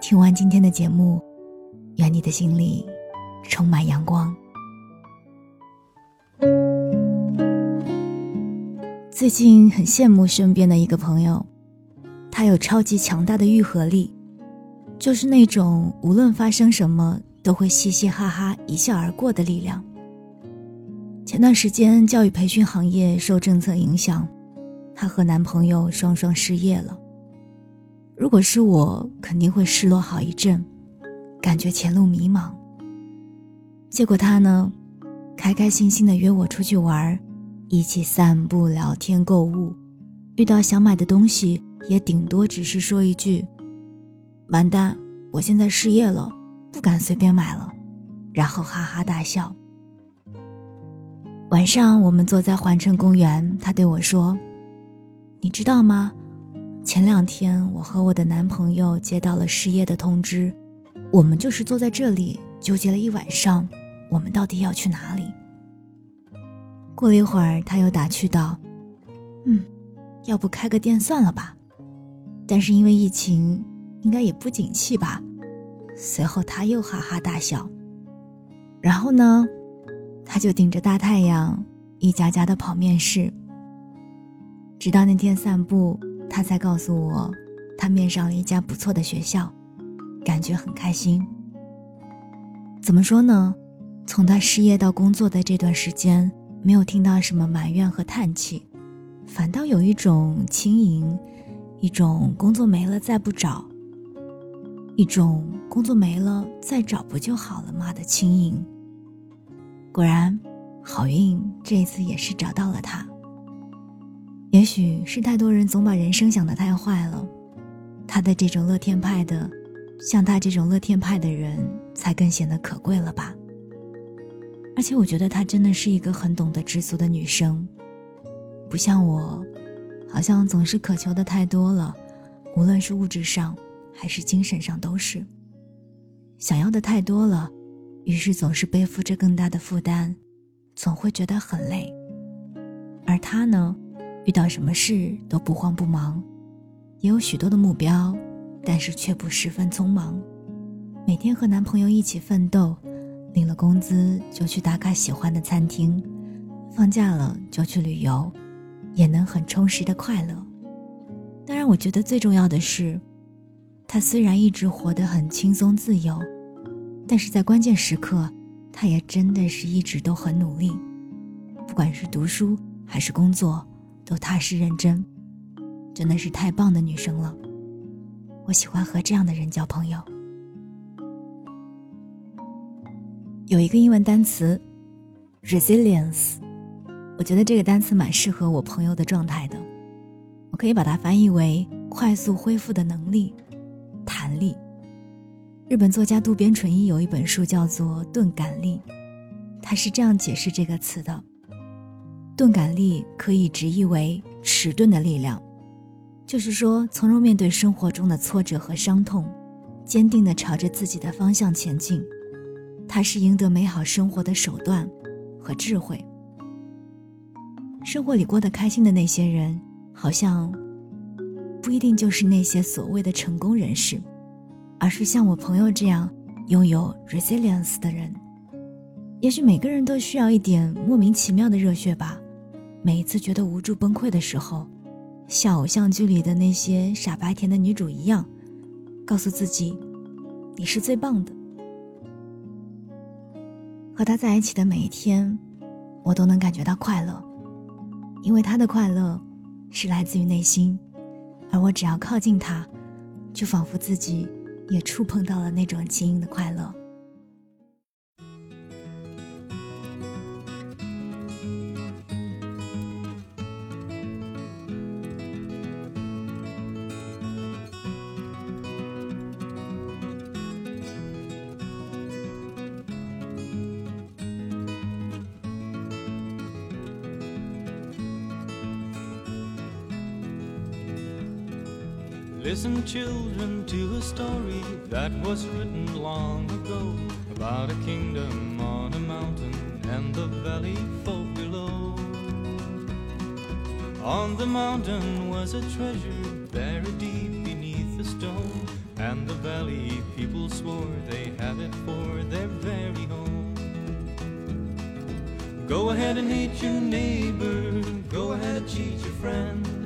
听完今天的节目，愿你的心里充满阳光。最近很羡慕身边的一个朋友，他有超级强大的愈合力，就是那种无论发生什么都会嘻嘻哈哈一笑而过的力量。前段时间教育培训行业受政策影响，她和男朋友双双失业了。如果是我，肯定会失落好一阵，感觉前路迷茫。结果他呢，开开心心的约我出去玩，一起散步、聊天、购物，遇到想买的东西，也顶多只是说一句：“完蛋，我现在失业了，不敢随便买了。”然后哈哈大笑。晚上我们坐在环城公园，他对我说：“你知道吗？”前两天，我和我的男朋友接到了失业的通知，我们就是坐在这里纠结了一晚上，我们到底要去哪里？过了一会儿，他又打趣道：“嗯，要不开个店算了吧？但是因为疫情，应该也不景气吧？”随后他又哈哈大笑，然后呢，他就顶着大太阳一家家的跑面试，直到那天散步。他才告诉我，他面上了一家不错的学校，感觉很开心。怎么说呢？从他失业到工作的这段时间，没有听到什么埋怨和叹气，反倒有一种轻盈，一种工作没了再不找，一种工作没了再找不就好了吗的轻盈。果然，好运这次也是找到了他。也许是太多人总把人生想得太坏了，他的这种乐天派的，像他这种乐天派的人才更显得可贵了吧。而且我觉得她真的是一个很懂得知足的女生，不像我，好像总是渴求的太多了，无论是物质上还是精神上都是。想要的太多了，于是总是背负着更大的负担，总会觉得很累。而他呢？遇到什么事都不慌不忙，也有许多的目标，但是却不十分匆忙。每天和男朋友一起奋斗，领了工资就去打卡喜欢的餐厅，放假了就去旅游，也能很充实的快乐。当然，我觉得最重要的是，他虽然一直活得很轻松自由，但是在关键时刻，他也真的是一直都很努力，不管是读书还是工作。都踏实认真，真的是太棒的女生了。我喜欢和这样的人交朋友。有一个英文单词，resilience，我觉得这个单词蛮适合我朋友的状态的。我可以把它翻译为快速恢复的能力、弹力。日本作家渡边淳一有一本书叫做《钝感力》，他是这样解释这个词的。钝感力可以直译为迟钝的力量，就是说从容面对生活中的挫折和伤痛，坚定地朝着自己的方向前进。它是赢得美好生活的手段和智慧。生活里过得开心的那些人，好像不一定就是那些所谓的成功人士，而是像我朋友这样拥有 resilience 的人。也许每个人都需要一点莫名其妙的热血吧。每一次觉得无助崩溃的时候，像偶像剧里的那些傻白甜的女主一样，告诉自己，你是最棒的。和他在一起的每一天，我都能感觉到快乐，因为他的快乐是来自于内心，而我只要靠近他，就仿佛自己也触碰到了那种轻盈的快乐。Listen, children, to a story that was written long ago about a kingdom on a mountain and the valley folk below. On the mountain was a treasure buried deep beneath the stone, and the valley people swore they had it for their very home. Go ahead and hate your neighbor, go ahead and cheat your friend.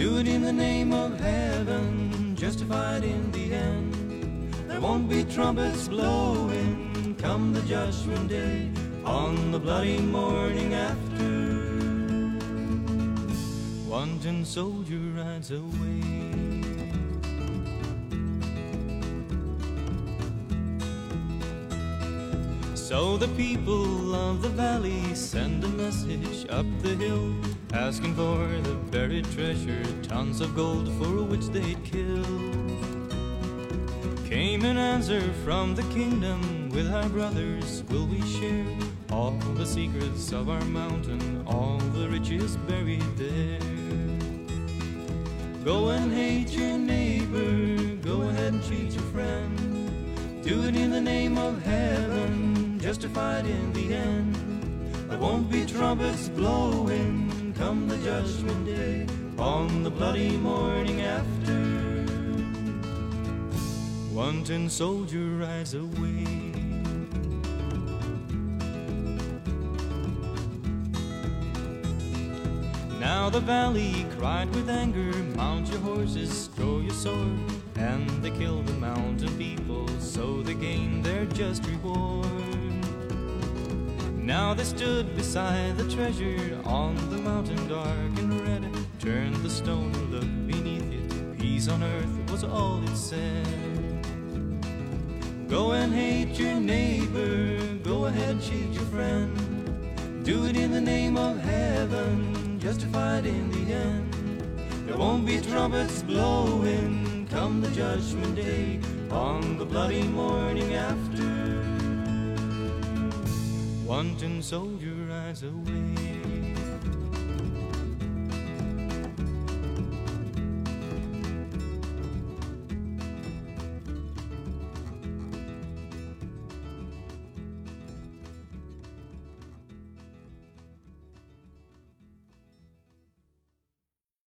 Do it in the name of heaven, justified in the end. There won't be trumpets blowing come the judgment day on the bloody morning after. Tin soldier rides away. So the people of the valley send a message up the hill asking for the buried treasure, tons of gold for which they'd kill. Came an answer from the kingdom, with our brothers will we share all the secrets of our mountain, all the riches buried there. Go and hate your neighbor, go ahead and cheat your friend. Do it in the name of heaven, justified in the end. There won't be trumpets blowing come the judgment day on the bloody morning after. Tin soldier rides away. Now the valley cried with anger, mount your horses, draw your sword. And they killed the mountain people, so they gained their just reward. Now they stood beside the treasure on the mountain dark and red. Turned the stone and looked beneath it. Peace on earth was all it said. Go and hate your neighbor, go ahead cheat your friend. Do it in the name of heaven, justified in the end. There won't be trumpets blowing come the judgment day on the bloody morning after. Tin soldier rides away.